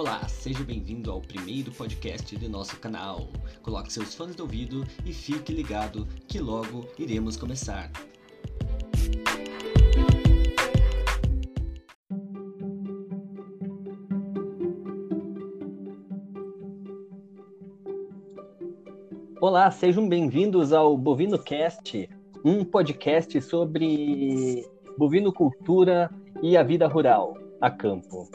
Olá, seja bem-vindo ao primeiro podcast do nosso canal. Coloque seus fones de ouvido e fique ligado que logo iremos começar. Olá, sejam bem-vindos ao Bovino Cast, um podcast sobre bovinocultura e a vida rural a campo.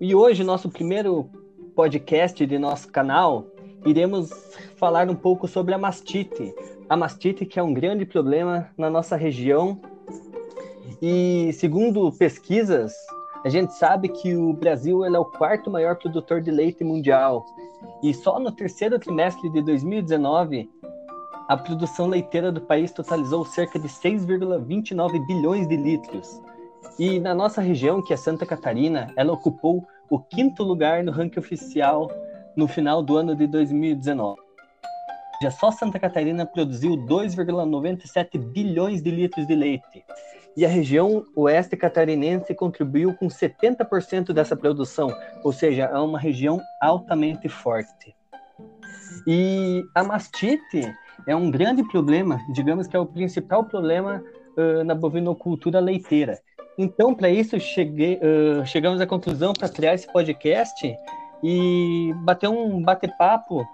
E hoje, nosso primeiro podcast de nosso canal, iremos falar um pouco sobre a mastite. A mastite que é um grande problema na nossa região. E segundo pesquisas, a gente sabe que o Brasil é o quarto maior produtor de leite mundial. E só no terceiro trimestre de 2019, a produção leiteira do país totalizou cerca de 6,29 bilhões de litros. E na nossa região, que é Santa Catarina, ela ocupou o quinto lugar no ranking oficial no final do ano de 2019. Já só Santa Catarina produziu 2,97 bilhões de litros de leite. E a região oeste catarinense contribuiu com 70% dessa produção, ou seja, é uma região altamente forte. E a mastite é um grande problema, digamos que é o principal problema uh, na bovinocultura leiteira. Então, para isso, cheguei, uh, chegamos à conclusão para criar esse podcast e bater um bate-papo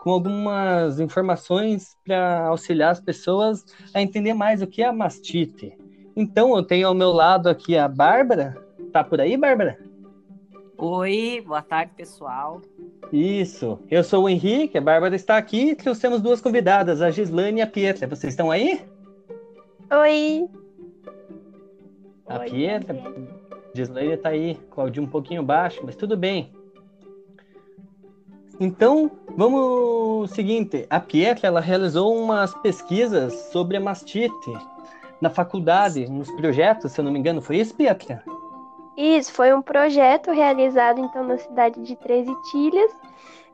com algumas informações para auxiliar as pessoas a entender mais o que é a mastite. Então, eu tenho ao meu lado aqui a Bárbara. Tá por aí, Bárbara? Oi, boa tarde, pessoal. Isso. Eu sou o Henrique, a Bárbara está aqui e trouxemos duas convidadas, a Gislane e a Pietra. Vocês estão aí? Oi. A Oi, Pietra, Gislaine tá aí, Claudio um pouquinho baixo, mas tudo bem. Então, vamos seguinte, a Pietra ela realizou umas pesquisas sobre a mastite na faculdade, nos projetos, se eu não me engano, foi isso, Pietra? Isso, foi um projeto realizado então na cidade de Três Itilhas,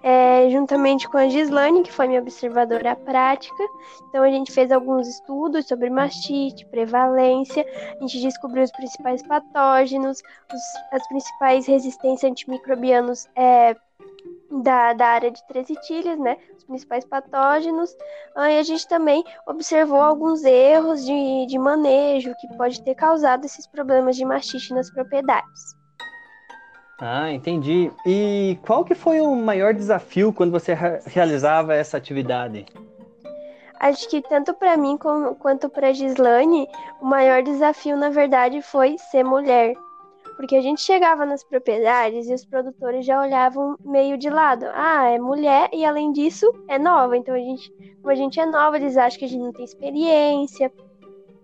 é, juntamente com a Gislane, que foi minha observadora prática. Então, a gente fez alguns estudos sobre mastite, prevalência, a gente descobriu os principais patógenos, os, as principais resistências antimicrobianos é, da, da área de tresitílias, né? Os principais patógenos. Aí a gente também observou alguns erros de, de manejo que pode ter causado esses problemas de mastite nas propriedades. Ah, entendi. E qual que foi o maior desafio quando você realizava essa atividade? Acho que tanto para mim como, quanto para Gislane, o maior desafio, na verdade, foi ser mulher. Porque a gente chegava nas propriedades e os produtores já olhavam meio de lado. Ah, é mulher e além disso é nova. Então a gente, como a gente é nova, eles acham que a gente não tem experiência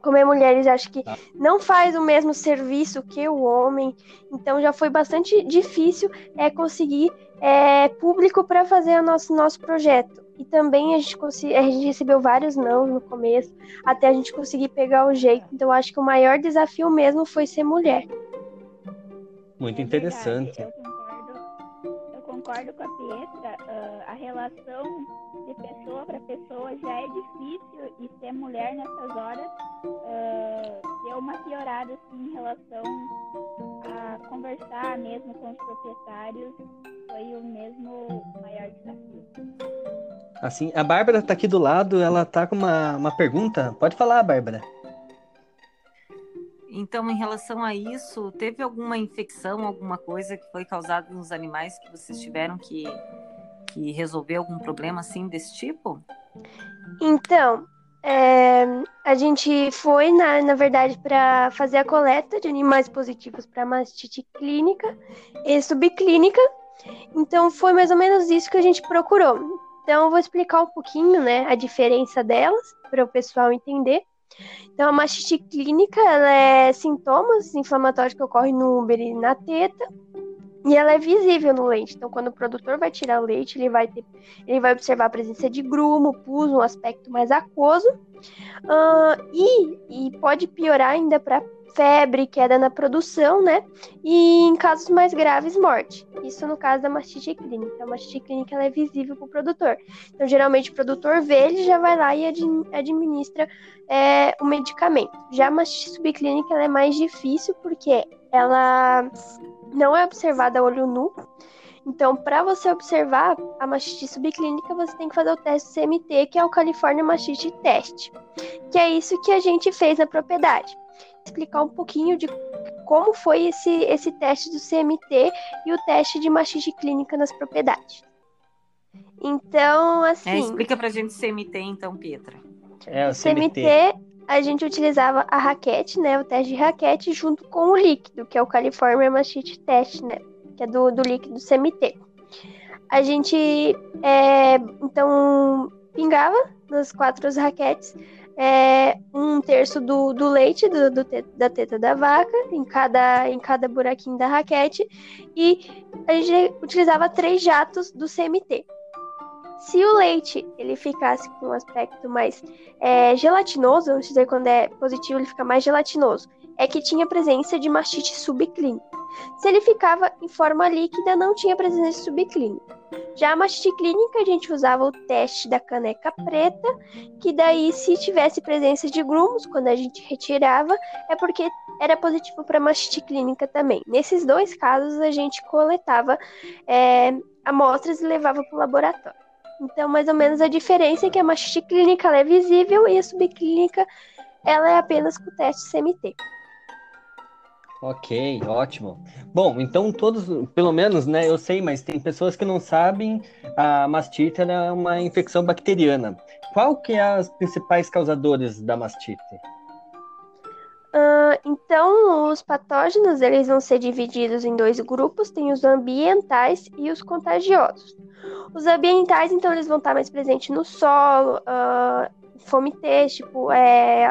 como é mulher, eles acham que tá. não faz o mesmo serviço que o homem. Então já foi bastante difícil é, conseguir é, público para fazer o nosso, nosso projeto. E também a gente, a gente recebeu vários não no começo, até a gente conseguir pegar o jeito. Então acho que o maior desafio mesmo foi ser mulher. Muito interessante. É concordo, com a Pietra. Uh, a relação de pessoa para pessoa já é difícil e ser mulher nessas horas uh, deu uma piorada assim, em relação a conversar mesmo com os proprietários foi o mesmo maior desafio. Assim, a Bárbara está aqui do lado, ela está com uma, uma pergunta. Pode falar, Bárbara. Então, em relação a isso, teve alguma infecção, alguma coisa que foi causada nos animais que vocês tiveram que que resolver algum problema assim desse tipo? Então, é, a gente foi, na, na verdade, para fazer a coleta de animais positivos para mastite clínica e subclínica. Então, foi mais ou menos isso que a gente procurou. Então, eu vou explicar um pouquinho, né, a diferença delas, para o pessoal entender. Então, a mastite clínica, é sintomas inflamatórios que ocorrem no úmero e na teta, e ela é visível no leite. Então, quando o produtor vai tirar o leite, ele vai, ter, ele vai observar a presença de grumo, pus, um aspecto mais aquoso. Uh, e, e pode piorar ainda para febre, queda na produção, né? E em casos mais graves, morte. Isso no caso da mastite clínica. A mastite clínica ela é visível para o produtor. Então, geralmente, o produtor vê, ele já vai lá e administra é, o medicamento. Já a mastite subclínica ela é mais difícil porque ela não é observada a olho nu. Então, para você observar a mastite subclínica, você tem que fazer o teste CMT, que é o California Mastite Test, que é isso que a gente fez na propriedade. Explicar um pouquinho de como foi esse, esse teste do CMT e o teste de mastite clínica nas propriedades. Então, assim. É, explica pra gente o CMT, então, Pietra. É, o CMT. CMT a gente utilizava a raquete, né, o teste de raquete, junto com o líquido, que é o California Mastite Test, né, que é do, do líquido CMT. A gente, é, então, pingava nas quatro raquetes é, terço do, do leite do, do da teta da vaca em cada, em cada buraquinho da raquete e a gente utilizava três jatos do CMT. Se o leite ele ficasse com um aspecto mais é, gelatinoso, vamos dizer quando é positivo ele fica mais gelatinoso, é que tinha presença de mastite subclínica. Se ele ficava em forma líquida, não tinha presença subclínica. Já a mastite clínica, a gente usava o teste da caneca preta, que daí, se tivesse presença de grumos, quando a gente retirava, é porque era positivo para mastite clínica também. Nesses dois casos, a gente coletava é, amostras e levava para o laboratório. Então, mais ou menos a diferença é que a mastite clínica é visível e a subclínica ela é apenas com o teste CMT. Ok, ótimo. Bom, então todos, pelo menos, né, eu sei, mas tem pessoas que não sabem, a mastite é uma infecção bacteriana. Qual que é as principais causadores da mastite? Uh, então, os patógenos eles vão ser divididos em dois grupos, tem os ambientais e os contagiosos. Os ambientais, então, eles vão estar mais presentes no solo, uh, fomitês, tipo, é,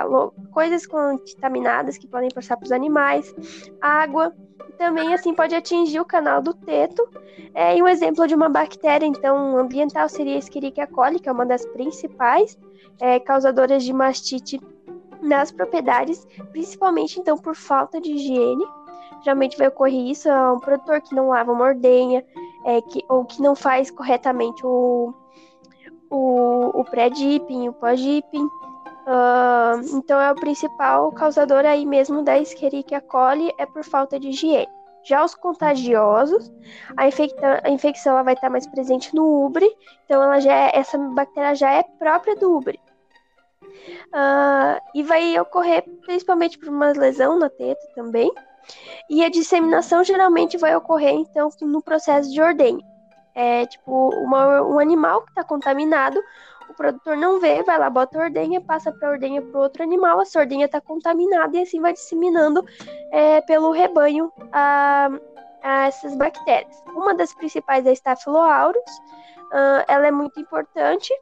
coisas contaminadas que podem passar para os animais, água, também assim pode atingir o canal do teto. É, e um exemplo de uma bactéria, então, ambiental seria a Escherichia coli, que é uma das principais é, causadoras de mastite nas propriedades, principalmente então por falta de higiene. Geralmente vai ocorrer isso, é um produtor que não lava uma ordenha, é, que, ou que não faz corretamente o, o, o pré-dipping, o pós-dipping. Uh, então é o principal causador aí mesmo da Escherichia coli é por falta de higiene. Já os contagiosos, a, infecta, a infecção ela vai estar mais presente no ubre, então ela já é, essa bactéria já é própria do ubre. Uh, e vai ocorrer principalmente por uma lesão na teta também. E a disseminação geralmente vai ocorrer então no processo de ordenha. É tipo uma, um animal que está contaminado, o produtor não vê, vai lá, bota a ordenha, passa para a ordenha para outro animal, essa ordenha está contaminada e assim vai disseminando é, pelo rebanho a, a, essas bactérias. Uma das principais é a Staphylococcus, uh, ela é muito importante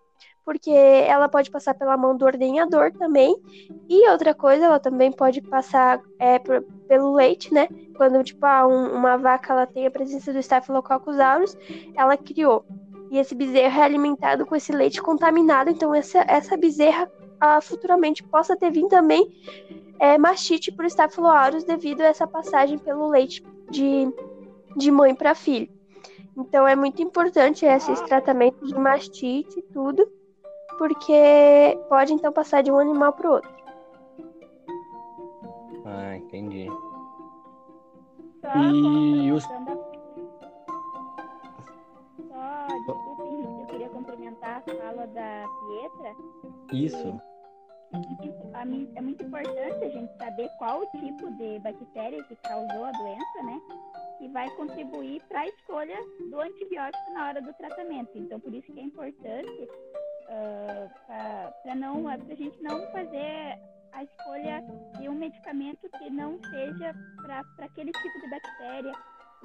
porque ela pode passar pela mão do ordenhador também. E outra coisa, ela também pode passar é, por, pelo leite, né? Quando, tipo, ah, um, uma vaca ela tem a presença do Staphylococcus aureus, ela criou. E esse bezerro é alimentado com esse leite contaminado, então essa, essa bezerra ah, futuramente possa ter vindo também é, mastite por Staphylococcus devido a essa passagem pelo leite de, de mãe para filho. Então é muito importante esse tratamento de mastite e tudo porque pode então passar de um animal para o outro. Ah, entendi. Só e os. Só, desculpe, eu queria complementar a fala da Pietra. Isso. É muito importante a gente saber qual o tipo de bactéria que causou a doença, né? Que vai contribuir para a escolha do antibiótico na hora do tratamento. Então, por isso que é importante uh, ah, para não a gente não fazer a escolha de um medicamento que não seja para aquele tipo de bactéria,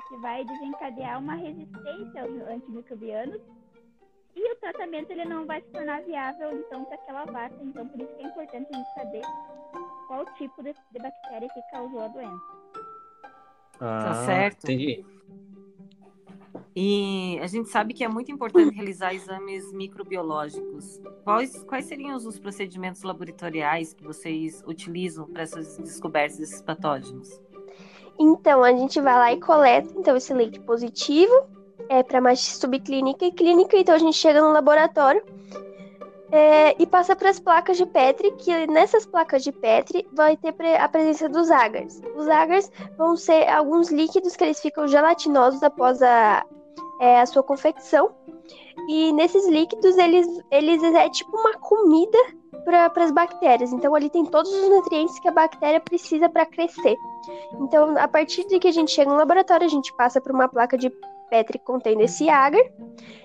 que vai desencadear uma resistência aos antimicrobianos e o tratamento ele não vai se tornar viável então para aquela vaca. Então por isso que é importante a gente saber qual tipo de, de bactéria que causou a doença. Ah, tá certo. Entendi. E a gente sabe que é muito importante realizar exames microbiológicos. Quais, quais seriam os procedimentos laboratoriais que vocês utilizam para essas descobertas desses patógenos? Então, a gente vai lá e coleta então, esse leite positivo é, para mais subclínica e clínica. Então, a gente chega no laboratório é, e passa para as placas de Petri, que nessas placas de Petri vai ter a presença dos agars. Os agars vão ser alguns líquidos que eles ficam gelatinosos após a, é, a sua confecção. E nesses líquidos, eles, eles é tipo uma comida para as bactérias. Então, ali tem todos os nutrientes que a bactéria precisa para crescer. Então, a partir de que a gente chega no laboratório, a gente passa por uma placa de Petri contendo esse agar.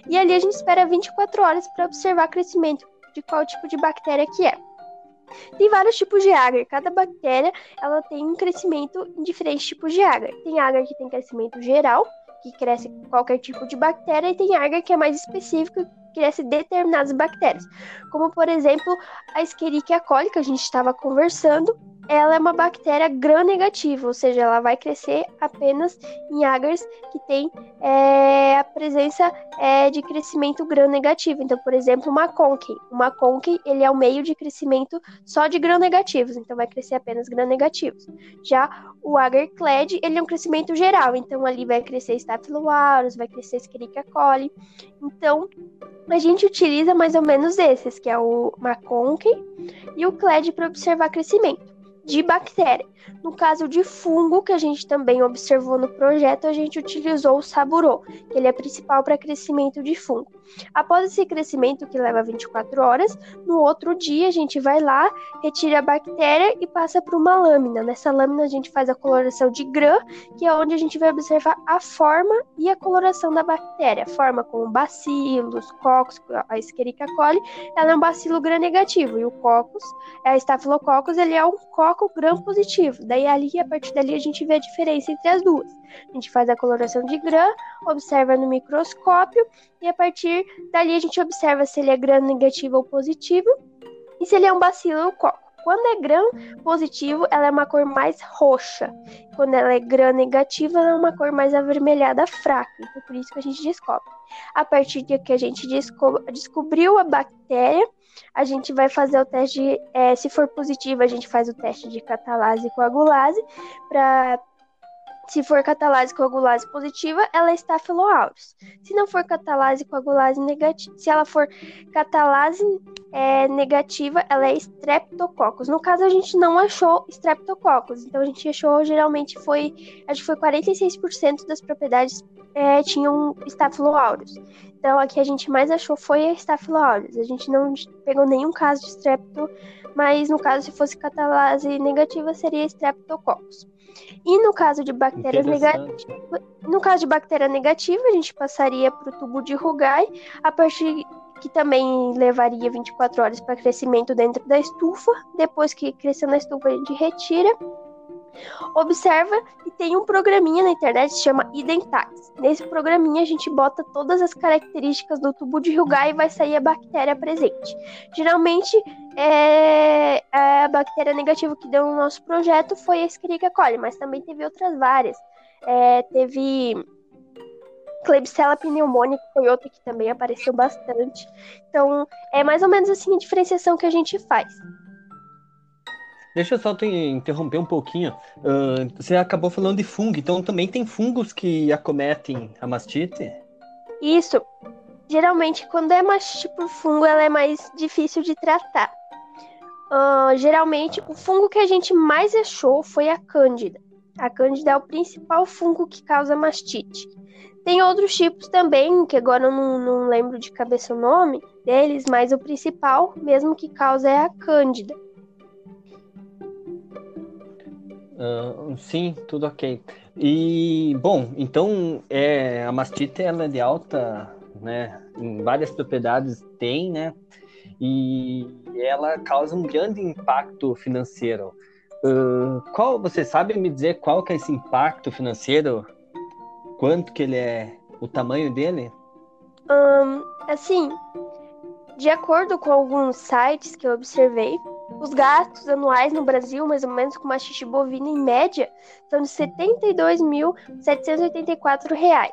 E ali a gente espera 24 horas para observar o crescimento de qual tipo de bactéria que é. Tem vários tipos de agar. Cada bactéria ela tem um crescimento em diferentes tipos de agar. Tem agar que tem crescimento geral, que cresce qualquer tipo de bactéria, e tem agar que é mais específico, que cresce determinadas bactérias. Como, por exemplo, a Escherichia coli, que a gente estava conversando, ela é uma bactéria gram-negativa, ou seja, ela vai crescer apenas em agars que tem é, a presença é, de crescimento gram-negativo. Então, por exemplo, uma conque. Uma conque, ele é o meio de crescimento só de gram-negativos, então vai crescer apenas gram-negativos. Já o agar clad, ele é um crescimento geral, então ali vai crescer Staphylococcus, vai crescer Escherichia coli. Então, a gente utiliza mais ou menos esses, que é o Maconque e o Clad para observar crescimento de bactéria. No caso de fungo, que a gente também observou no projeto, a gente utilizou o saburô, que ele é principal para crescimento de fungo. Após esse crescimento, que leva 24 horas, no outro dia a gente vai lá, retira a bactéria e passa para uma lâmina. Nessa lâmina a gente faz a coloração de GRAM, que é onde a gente vai observar a forma e a coloração da bactéria. Forma como bacilos, cocos, a Escherichia coli, ela é um bacilo gram negativo e o cocos, a Staphylococcus, ele é um coco gram positivo. Daí ali, a partir dali, a gente vê a diferença entre as duas. A gente faz a coloração de gram, observa no microscópio e a partir dali a gente observa se ele é gram negativo ou positivo e se ele é um bacilo ou coco. Quando é gram positivo, ela é uma cor mais roxa. Quando ela é gram negativa, ela é uma cor mais avermelhada fraca. Então, por isso que a gente descobre. A partir de que a gente desco descobriu a bactéria, a gente vai fazer o teste, é, se for positivo, a gente faz o teste de catalase e coagulase para se for catalase coagulase positiva, ela é Staphylococcus. Se não for catalase coagulase negativa, se ela for catalase é, negativa, ela é Streptococcus. No caso, a gente não achou Streptococcus, então a gente achou geralmente foi, acho que foi 46% das propriedades é, tinham Staphylococcus. Então aqui a gente mais achou foi a Staphylococcus. A gente não pegou nenhum caso de Strepto, mas no caso se fosse catalase negativa seria Streptococcus. E no caso de bactérias negativas, no caso de bactéria negativa, a gente passaria para o tubo de Rugai, a partir que também levaria 24 horas para crescimento dentro da estufa. Depois que cresceu na estufa, a gente retira. Observa e tem um programinha na internet que se chama Identax. Nesse programinha a gente bota todas as características do tubo de Rugai e vai sair a bactéria presente. Geralmente é, a bactéria negativa que deu no nosso projeto foi a Escherichia coli, mas também teve outras várias. É, teve Klebsiella pneumoniae, que foi outra que também apareceu bastante. Então, é mais ou menos assim a diferenciação que a gente faz. Deixa eu só te interromper um pouquinho. Uh, você acabou falando de fungo, então também tem fungos que acometem a mastite? Isso. Geralmente, quando é mastite por fungo, ela é mais difícil de tratar. Uh, geralmente, o fungo que a gente mais achou foi a cândida. A cândida é o principal fungo que causa mastite. Tem outros tipos também, que agora eu não, não lembro de cabeça o nome deles, mas o principal mesmo que causa é a cândida. Uh, sim, tudo ok. E, bom, então é, a mastite ela é de alta, né? Em várias propriedades tem, né? E ela causa um grande impacto financeiro. Uh, qual você sabe me dizer qual que é esse impacto financeiro? Quanto que ele é? O tamanho dele? Um, assim, de acordo com alguns sites que eu observei, os gastos anuais no Brasil, mais ou menos, com mastite bovina em média, são de R$ 72.784.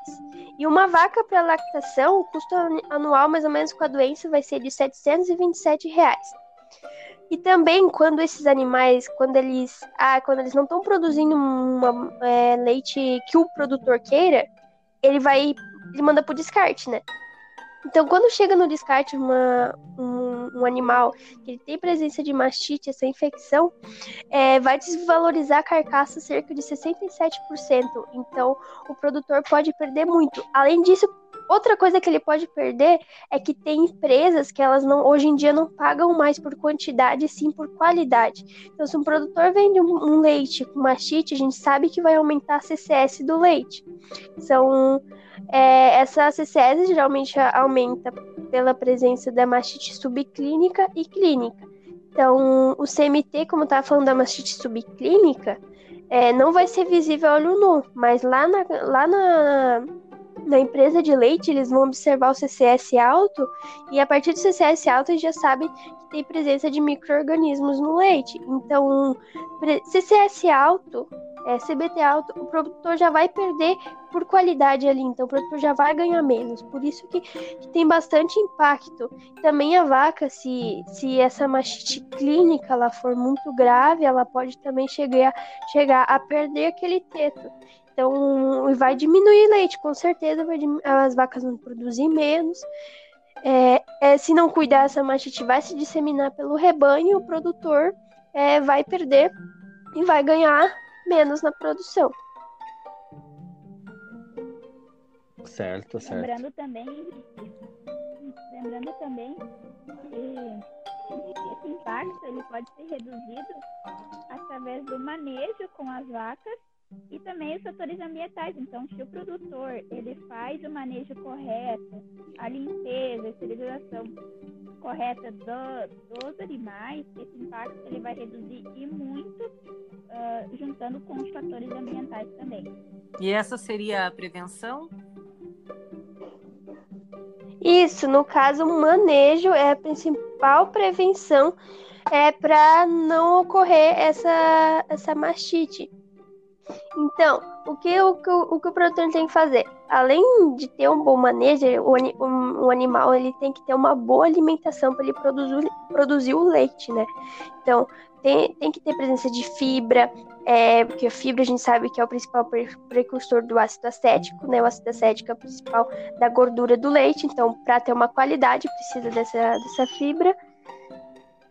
E uma vaca para lactação, o custo anual, mais ou menos, com a doença, vai ser de 727 reais. E também quando esses animais, quando eles, ah, quando eles não estão produzindo uma, é, leite que o produtor queira, ele vai, ele manda pro descarte, né? Então, quando chega no descarte uma, um, um, animal que tem presença de mastite, essa infecção, é, vai desvalorizar a carcaça cerca de 67%. Então, o produtor pode perder muito. Além disso, Outra coisa que ele pode perder é que tem empresas que elas não hoje em dia não pagam mais por quantidade, sim por qualidade. Então, se um produtor vende um, leite com mastite, a gente sabe que vai aumentar a CCS do leite. São é, essa CCS geralmente aumenta pela presença da mastite subclínica e clínica. Então, o CMT, como estava falando da mastite subclínica, é, não vai ser visível a olho nu, mas lá na, lá na na empresa de leite, eles vão observar o CCS alto e a partir do CCS alto eles já sabem que tem presença de micro-organismos no leite. Então, CCS alto, é, CBT alto, o produtor já vai perder por qualidade ali, então o produtor já vai ganhar menos. Por isso que, que tem bastante impacto. Também a vaca, se, se essa mastite clínica ela for muito grave, ela pode também chegar, chegar a perder aquele teto. Então, vai diminuir leite, com certeza vai as vacas vão produzir menos. É, é, se não cuidar, essa mastite vai se disseminar pelo rebanho, o produtor é, vai perder e vai ganhar menos na produção. Certo, certo. Lembrando também, lembrando também que esse impacto ele pode ser reduzido através do manejo com as vacas também os fatores ambientais. Então, se o produtor ele faz o manejo correto, a limpeza, a esterilização correta do, dos animais, esse impacto ele vai reduzir e muito, uh, juntando com os fatores ambientais também. E essa seria a prevenção? Isso, no caso, o manejo é a principal prevenção é para não ocorrer essa, essa mastite. Então, o que o, o que o produtor tem que fazer? Além de ter um bom manejo, o, um, o animal ele tem que ter uma boa alimentação para ele produzir, produzir o leite, né? Então, tem, tem que ter presença de fibra, é, porque a fibra a gente sabe que é o principal precursor do ácido acético, né? O ácido acético é o principal da gordura do leite, então, para ter uma qualidade, precisa dessa, dessa fibra.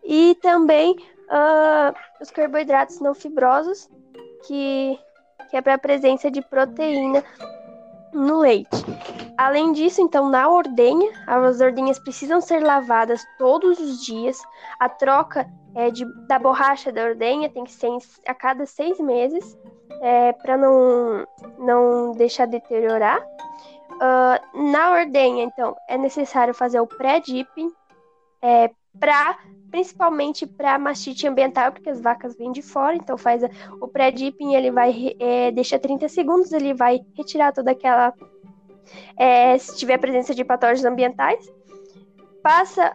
E também uh, os carboidratos não fibrosos, que que é para a presença de proteína no leite. Além disso, então, na ordenha, as ordenhas precisam ser lavadas todos os dias. A troca é, de, da borracha da ordenha tem que ser a cada seis meses, é, para não, não deixar deteriorar. Uh, na ordenha, então, é necessário fazer o pré-dipping é, para principalmente para mastite ambiental, porque as vacas vêm de fora, então faz o pré-dipping, ele vai, é, deixa 30 segundos, ele vai retirar toda aquela, é, se tiver presença de patógenos ambientais, passa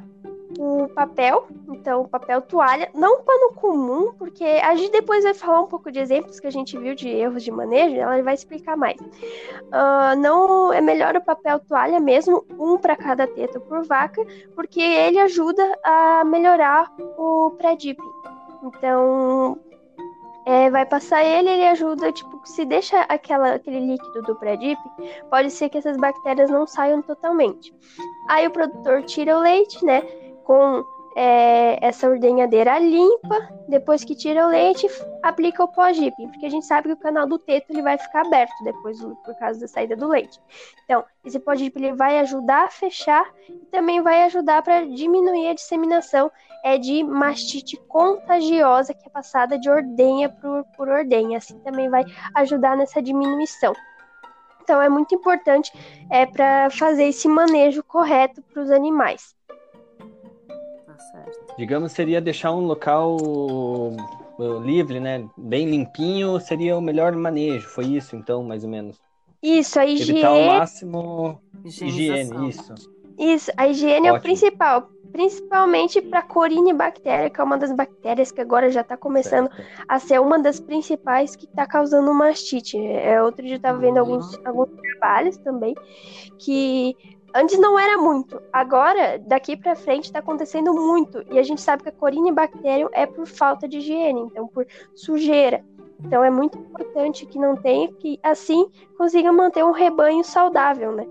o papel, então o papel toalha, não pano comum, porque a gente depois vai falar um pouco de exemplos que a gente viu de erros de manejo, ela vai explicar mais. Uh, não é melhor o papel toalha mesmo, um para cada teto por vaca, porque ele ajuda a melhorar o pré-dipping. Então, é, vai passar ele, ele ajuda, tipo, se deixa aquela, aquele líquido do pré-dip, pode ser que essas bactérias não saiam totalmente. Aí o produtor tira o leite, né? Com é, essa ordenhadeira limpa, depois que tira o leite, aplica o pós-dipping, porque a gente sabe que o canal do teto ele vai ficar aberto depois por causa da saída do leite. Então, esse pós-dipping ele vai ajudar a fechar e também vai ajudar para diminuir a disseminação é, de mastite contagiosa que é passada de ordenha por, por ordenha. Assim também vai ajudar nessa diminuição. Então, é muito importante é, para fazer esse manejo correto para os animais certo. Digamos, seria deixar um local uh, livre, né? Bem limpinho, seria o melhor manejo. Foi isso, então, mais ou menos. Isso, a higiene. Evitar o máximo higiene, isso. Isso, a higiene é o Ótimo. principal. Principalmente para Corynebactéria, que é uma das bactérias que agora já está começando Certo. a ser uma das principais que está causando mastite. É, outro dia eu estava vendo alguns, alguns trabalhos também que antes não era muito, agora daqui para frente está acontecendo muito e a gente sabe que a Corynebacterium é por falta de higiene, então por sujeira. Então é muito importante que não tenha, que assim consiga manter um rebanho saudável, né?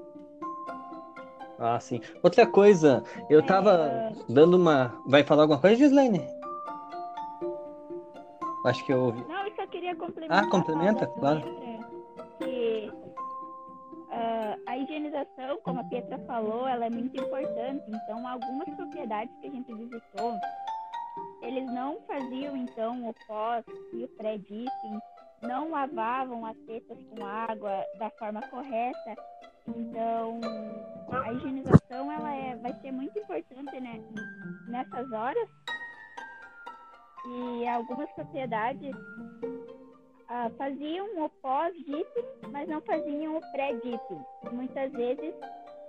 Ah, sim. Outra coisa, eu tava dando uma. Vai falar alguma coisa, Gislaine? Acho que eu ouvi. Não, eu só queria complementar. Ah, complementa, claro. Que ah, a higienização, como a Pietra falou, ela é muito importante. Então, algumas propriedades que a gente visitou, eles não faziam, então, o pós e o pré-dipping, não lavavam as tetas com água da forma correta. Então, a higienização, ela é, vai ser muito importante, né, nessas horas. E algumas propriedades ah, faziam o pós-dipping, mas não faziam o pré-dipping. Muitas vezes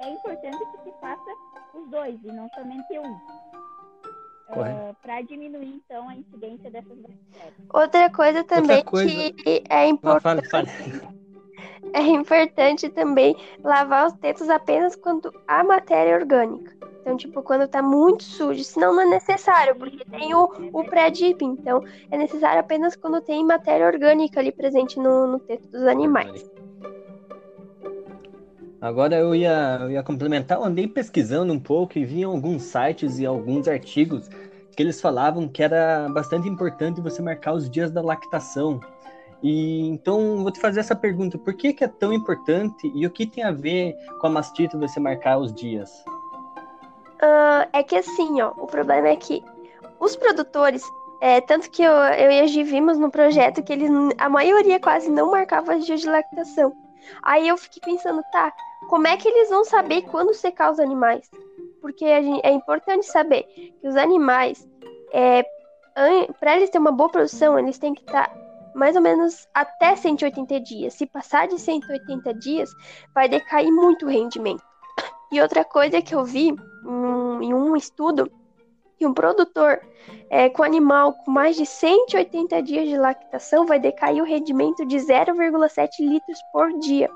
é importante que se faça os dois e não somente um. Correto. Para diminuir, então, a incidência dessas bactérias. Outra coisa também coisa- que é Ah, importante fale, fale. É importante também lavar os tetos apenas quando há matéria orgânica. Então, tipo, quando tá muito sujo, senão não é necessário, porque tem o, o pré-dipping. Então, é necessário apenas quando tem matéria orgânica ali presente no, no teto dos animais. Agora eu ia, eu ia complementar, eu andei pesquisando um pouco e vi alguns sites e alguns artigos que eles falavam que era bastante importante você marcar os dias da lactação. E então vou te fazer essa pergunta: por que, que é tão importante e o que tem a ver com a mastite você marcar os dias? Ah, é que assim, ó, o problema é que os produtores, é, tanto que eu, eu e a Gi vimos no projeto que eles, a maioria quase não marcava os dias de lactação. Aí eu fiquei pensando, tá, como é que eles vão saber quando secar os animais? Porque a gen- é importante saber que os animais, é, para eles terem uma boa produção, eles têm que estar mais ou menos até 180 dias. Se passar de 180 dias, vai decair muito o rendimento. E outra coisa que eu vi em um estudo que um produtor é, com animal com mais de 180 dias de lactação vai decair o rendimento de 0,7 litros por dia.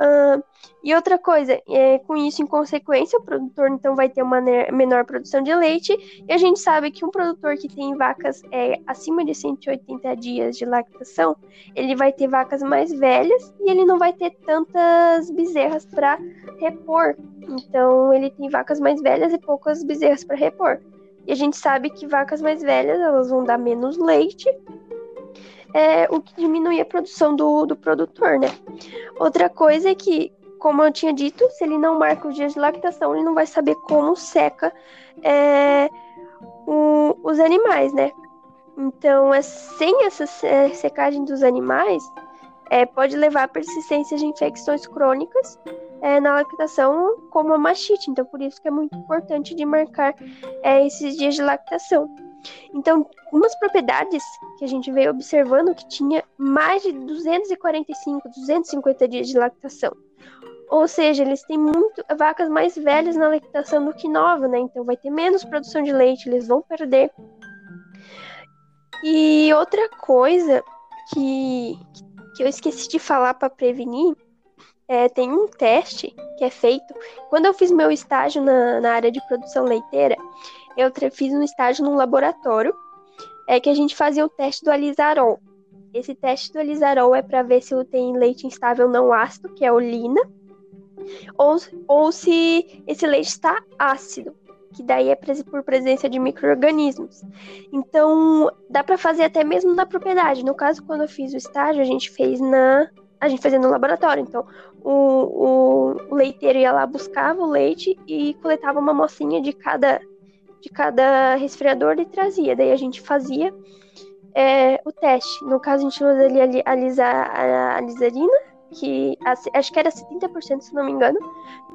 Ah, e outra coisa, é, com isso em consequência, o produtor então vai ter uma menor produção de leite, e a gente sabe que um produtor que tem vacas é, acima de 180 dias de lactação, ele vai ter vacas mais velhas e ele não vai ter tantas bezerras para repor. Então ele tem vacas mais velhas e poucas bezerras para repor. E a gente sabe que vacas mais velhas elas vão dar menos leite, é, o que diminui a produção do, do produtor, né? Outra coisa é que, como eu tinha dito, se ele não marca os dias de lactação, ele não vai saber como seca é, o- os animais, né? Então, é, sem essa se- secagem dos animais, é, pode levar a persistência de infecções crônicas é, na lactação, como a mastite. Então, por isso que é muito importante de marcar é, esses dias de lactação. Então, umas propriedades que a gente veio observando que tinha mais de 245, 250 dias de lactação. Ou seja, eles têm muito vacas mais velhas na lactação do que nova, né? Então vai ter menos produção de leite, eles vão perder. E outra coisa que, que eu esqueci de falar para prevenir é, tem um teste que é feito. Quando eu fiz meu estágio na, na área de produção leiteira, eu fiz um estágio num laboratório é que a gente fazia o teste do alizarol. Esse teste do alizarol é para ver se tem leite instável não ácido, que é olina, ou, ou se esse leite está ácido, que daí é por presença de micro-organismos. Então, dá para fazer até mesmo na propriedade. No caso, quando eu fiz o estágio, a gente fez na. A gente fazia no laboratório. Então, o, o, o leiteiro ia lá, buscava o leite e coletava uma mocinha de cada, de cada resfriador e trazia. Daí a gente fazia é, o teste. No caso, a gente usa ali a, li- a, lisa, a, a lisarina, que a- acho que era 70%, se não me engano,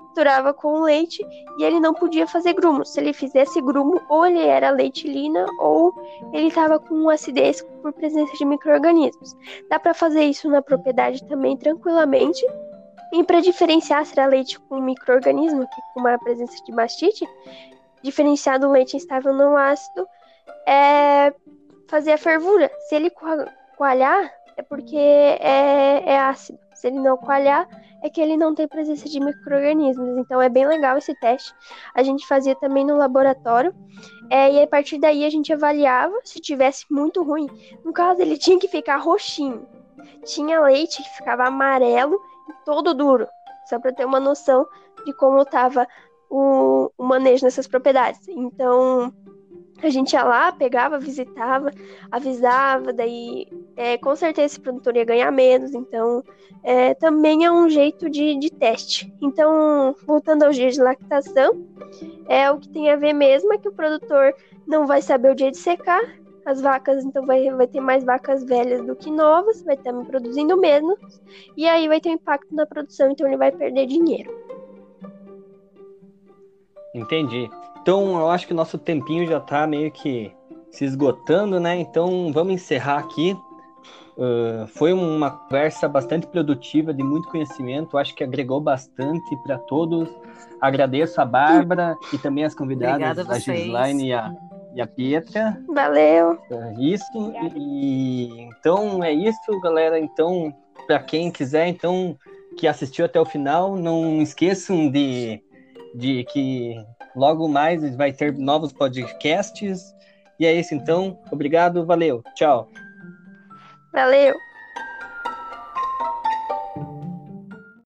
misturava com leite e ele não podia fazer grumo. Se ele fizesse grumo, ou ele era leitilina ou ele estava com acidez por presença de micro-organismos. Dá para fazer isso na propriedade também tranquilamente. E para diferenciar se era leite com microorganismo, que com uma presença de mastite, diferenciar do leite instável não ácido é fazer a fervura. Se ele coalhar, é porque é, é ácido. Se ele não coalhar, é que ele não tem presença de micro-organismos. Então é bem legal esse teste. A gente fazia também no laboratório. É, e a partir daí a gente avaliava se tivesse muito ruim. No caso, ele tinha que ficar roxinho. Tinha leite que ficava amarelo e todo duro. Só para ter uma noção de como estava o, o manejo nessas propriedades. Então, a gente ia lá, pegava, visitava, avisava, daí é, com certeza esse produtor ia ganhar menos, então é, também é um jeito de, de teste. Então, voltando aos dias de lactação, é o que tem a ver mesmo é que o produtor não vai saber o dia de secar, as vacas, então vai, vai ter mais vacas velhas do que novas, vai estar produzindo menos, e aí vai ter um impacto na produção, então ele vai perder dinheiro. Entendi. Então, eu acho que o nosso tempinho já está meio que se esgotando, né? Então, vamos encerrar aqui. Uh, foi uma conversa bastante produtiva, de muito conhecimento. Acho que agregou bastante para todos. Agradeço a Bárbara e também as convidadas, a, a Gislaine e a, e a Pietra. Valeu. Uh, isso. E, então é isso, galera. Então, para quem quiser, então que assistiu até o final, não esqueçam de, de que Logo mais vai ter novos podcasts. E é isso então. Obrigado, valeu. Tchau. Valeu.